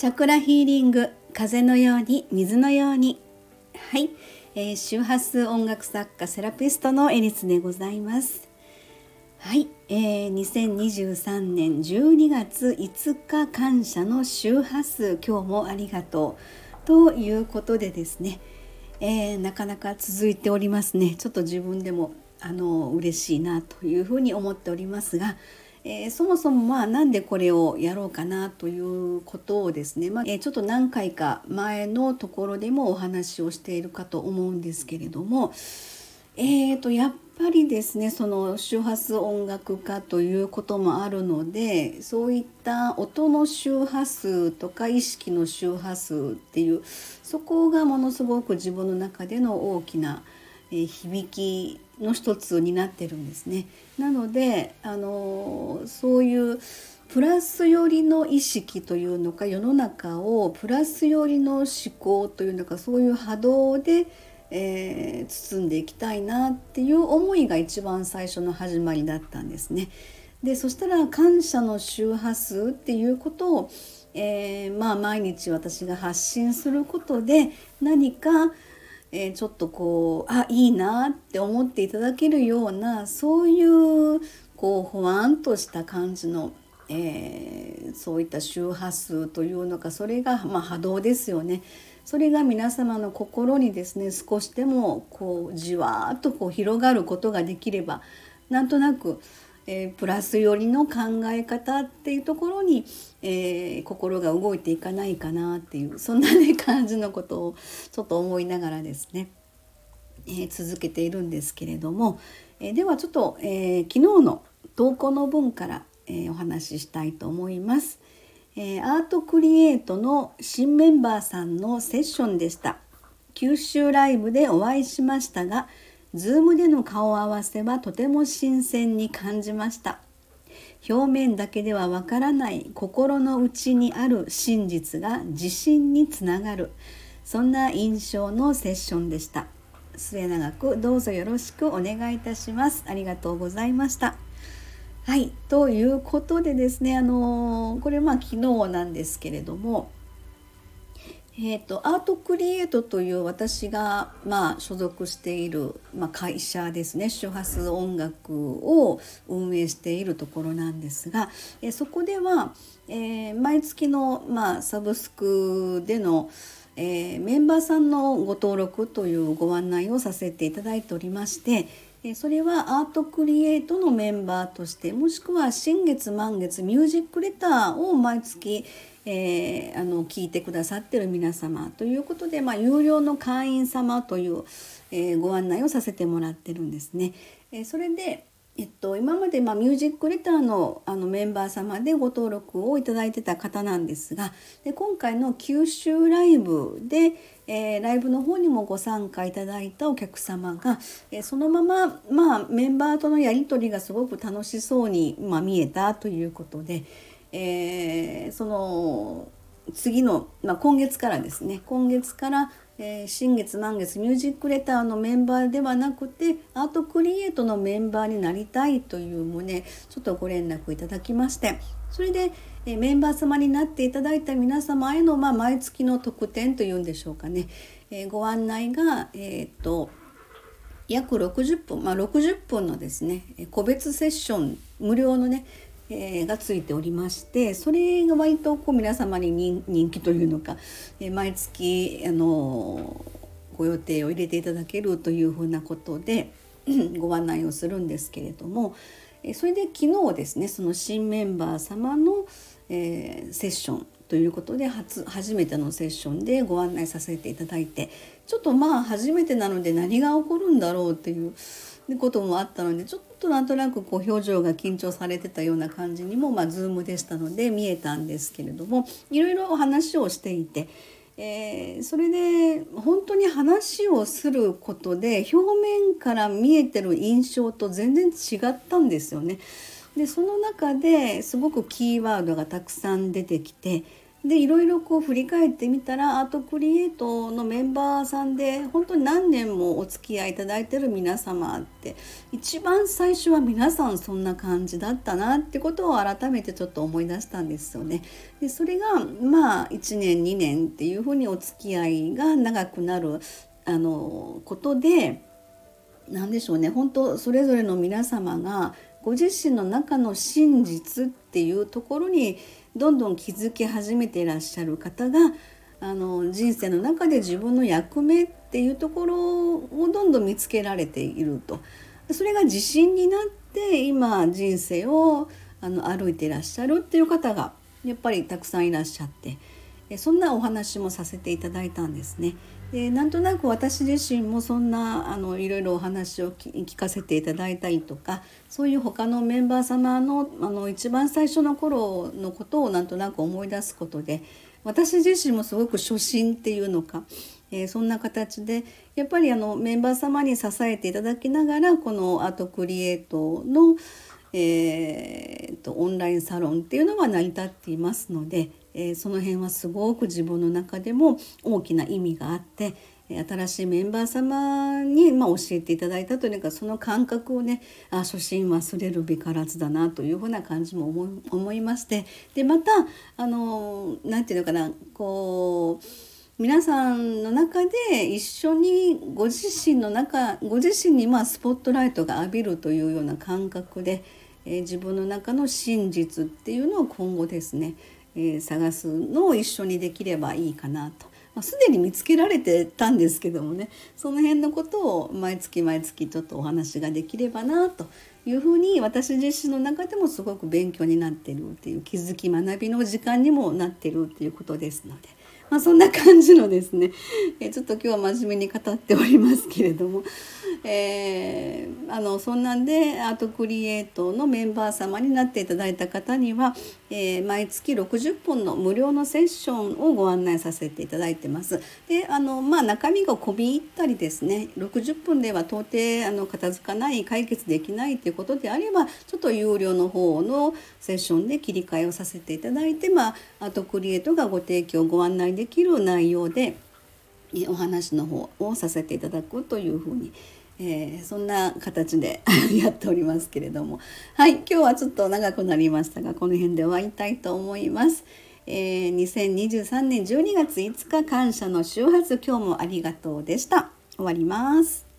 チャクラヒーリング風のように水のように。はい、えー、周波数音楽作家セラピストのエリスでございます。はい、えー、2023年12月5日感謝の周波数今日もありがとう。ということでですね、えー、なかなか続いておりますね。ちょっと自分でもあの嬉しいなというふうに思っておりますが、えー、そもそもまあなんでこれをやろうかなということをですね、まあ、え、ちょっと何回か前のところでもお話をしているかと思うんですけれども、えーと、やっぱりですねその周波数音楽家ということもあるのでそういった音の周波数とか意識の周波数っていうそこがものすごく自分の中での大きなえ響きの一つになってるんですね。なのであのそういうプラス寄りの意識というのか世の中をプラス寄りの思考というのかそういう波動で、えー、包んでいきたいなっていう思いが一番最初の始まりだったんですね。でそしたら感謝の周波数っていうことを、えー、まあ毎日私が発信することで何かえー、ちょっとこうあいいなって思っていただけるようなそういうこうほわんとした感じの、えー、そういった周波数というのかそれが、まあ、波動ですよね。それが皆様の心にですね少しでもこうじわーっとこう広がることができればなんとなくえー、プラス寄りの考え方っていうところに、えー、心が動いていかないかなっていうそんなね 感じのことをちょっと思いながらですね、えー、続けているんですけれども、えではちょっと、え昨日の投稿の文から、えお話ししたいと思います。えアートクリエイトの新メンバーさんのセッションでした。九州ライブでお会いしましたが Zoom での顔合わせはとても新鮮に感じました。表面だけではわからない心の内にある真実が自信につながる。そんな印象のセッションでした。末永くどうぞよろしくお願いいたします。ありがとうございました。はいということでですねあのこれまあ昨日なんですけれどもえーと、アートクリエイトという私が、まあ、所属している、まあ、会社ですね。周波数音楽を運営しているところなんですが、えそこでは、えー、毎月の、まあ、サブスクでの、えー、メンバーさんのご登録というご案内をさせていただいておりましてそれはアートクリエイトのメンバーとしてもしくは新月満月ミュージックレターを毎月えー、あの聞いてくださってる皆様ということで、まあ、有料の会員様という、えー、ご案内をさせてもらってるんですね。えー、それでえっと、今まで、まあ、ミュージックレターのあのメンバー様でご登録をいただいてた方なんですがで今回の九州ライブで、えー、ライブの方にもご参加いただいたお客様が、えー、そのまま、まあ、メンバーとのやり取りがすごく楽しそうに、まあ、見えたということで、えー、その次の、まあ、今月からですね今月から、えー、新月満月ミュージックレターのメンバーではなくてアートクリエイトのメンバーになりたいという旨ちょっとご連絡いただきましてそれで、え、メンバー様になっていただいた皆様への、まあ、毎月の特典というんでしょうかね、え、ご案内が、えー、と約60分、まあ、60分のですね個別セッション無料のねえー、がついておりましてそれが割とこう皆様に人気というのか、えー、毎月あのご予定を入れていただけるというふうなことで ご案内をするんですけれども、え、それで昨日ですねその新メンバー様の、えー、セッションということで初初めてのセッションでご案内させていただいてちょっとまあ初めてなので何が起こるんだろうっていうこともあったのでちょっとなんとなくこう表情が緊張されてたような感じにもまあ Zoom でしたので見えたんですけれどもいろいろお話をしていて。えー、それで本当に話をすることで表面から見えてる印象と全然違ったんですよね。でその中ですごくキーワードがたくさん出てきてでいろいろこう振り返ってみたらアートクリエイトのメンバーさんで本当に何年もお付き合いいただいてる皆様って一番最初は皆さんそんな感じだったなってことを改めてちょっと思い出したんですよね。でそれがまあ1年2年っていうふうにお付き合いが長くなるあのことで何でしょうね本当それぞれの皆様がご自身の中の真実っていうところにどんどん気づき始めていらっしゃる方があの人生の中で自分の役目っていうところをどんどん見つけられていると。それが自信になって今人生をあの歩いていらっしゃるっていう方がやっぱりたくさんいらっしゃって。そんなお話もさせていただいたんですね。でなんとなく私自身もそんなあのいろいろお話を聞かせていただいたりとかそういう他のメンバー様のあの一番最初の頃のことをなんとなく思い出すことで私自身もすごく初心っていうのか、えー、そんな形でやっぱりあのメンバー様に支えていただきながらこのアートクリエイトの、えーと、オンラインサロンっていうのは成り立っていますので、えー、その辺はすごく自分の中でも大きな意味があって新しいメンバー様に、まあ、教えていただいたというかその感覚をねあ初心忘れるべからずだなというふうな感じも思い思いましてでまたあの何て言うのかなこう皆さんの中で一緒にご自身の中ご自身にまあスポットライトが浴びるというような感覚で、えー、自分の中の真実っていうのを今後ですね、え、探すのを一緒にできればいいかなと。まあ、すでに見つけられてたんですけどもねその辺のことを毎月毎月ちょっとお話ができればなというふうに私自身の中でもすごく勉強になってるっていう気づき学びの時間にもなってるっていうことですので。まあ、そんな感じのですね、えちょっと今日は真面目に語っておりますけれども、えー、あのそんなんでアートクリエイトのメンバー様になっていただいた方には、えー、毎月60本の無料のセッションをご案内させていただいてます。であのまあ中身が込み入ったりですね60分では到底あの片付かない解決できないということであればちょっと有料の方のセッションで切り替えをさせていただいて、まあ、アートクリエイトがご提供ご案内できる内容でお話の方をさせていただくというふうにえー、そんな形で やっておりますけれどもはい今日はちょっと長くなりましたがこの辺で終わりたいと思います。えー、2023年12月5日感謝の週発今日もありがとうでした。終わります。